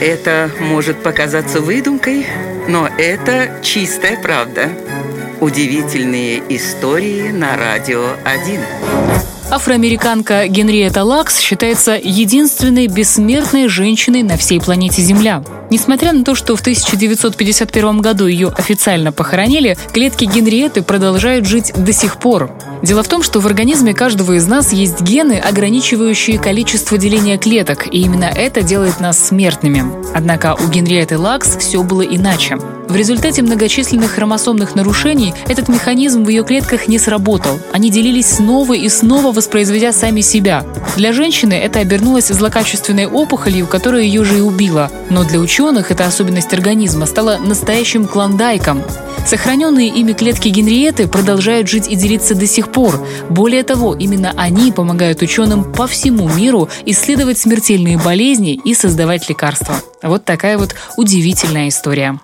Это может показаться выдумкой, но это чистая правда. Удивительные истории на радио 1. Афроамериканка Генриетта Лакс считается единственной бессмертной женщиной на всей планете Земля. Несмотря на то, что в 1951 году ее официально похоронили, клетки Генриетты продолжают жить до сих пор. Дело в том, что в организме каждого из нас есть гены, ограничивающие количество деления клеток, и именно это делает нас смертными. Однако у Генриетты Лакс все было иначе. В результате многочисленных хромосомных нарушений этот механизм в ее клетках не сработал. Они делились снова и снова, воспроизведя сами себя. Для женщины это обернулось злокачественной опухолью, которая ее же и убила. Но для ученых эта особенность организма стала настоящим клондайком. Сохраненные ими клетки Генриеты продолжают жить и делиться до сих пор. Более того, именно они помогают ученым по всему миру исследовать смертельные болезни и создавать лекарства. Вот такая вот удивительная история.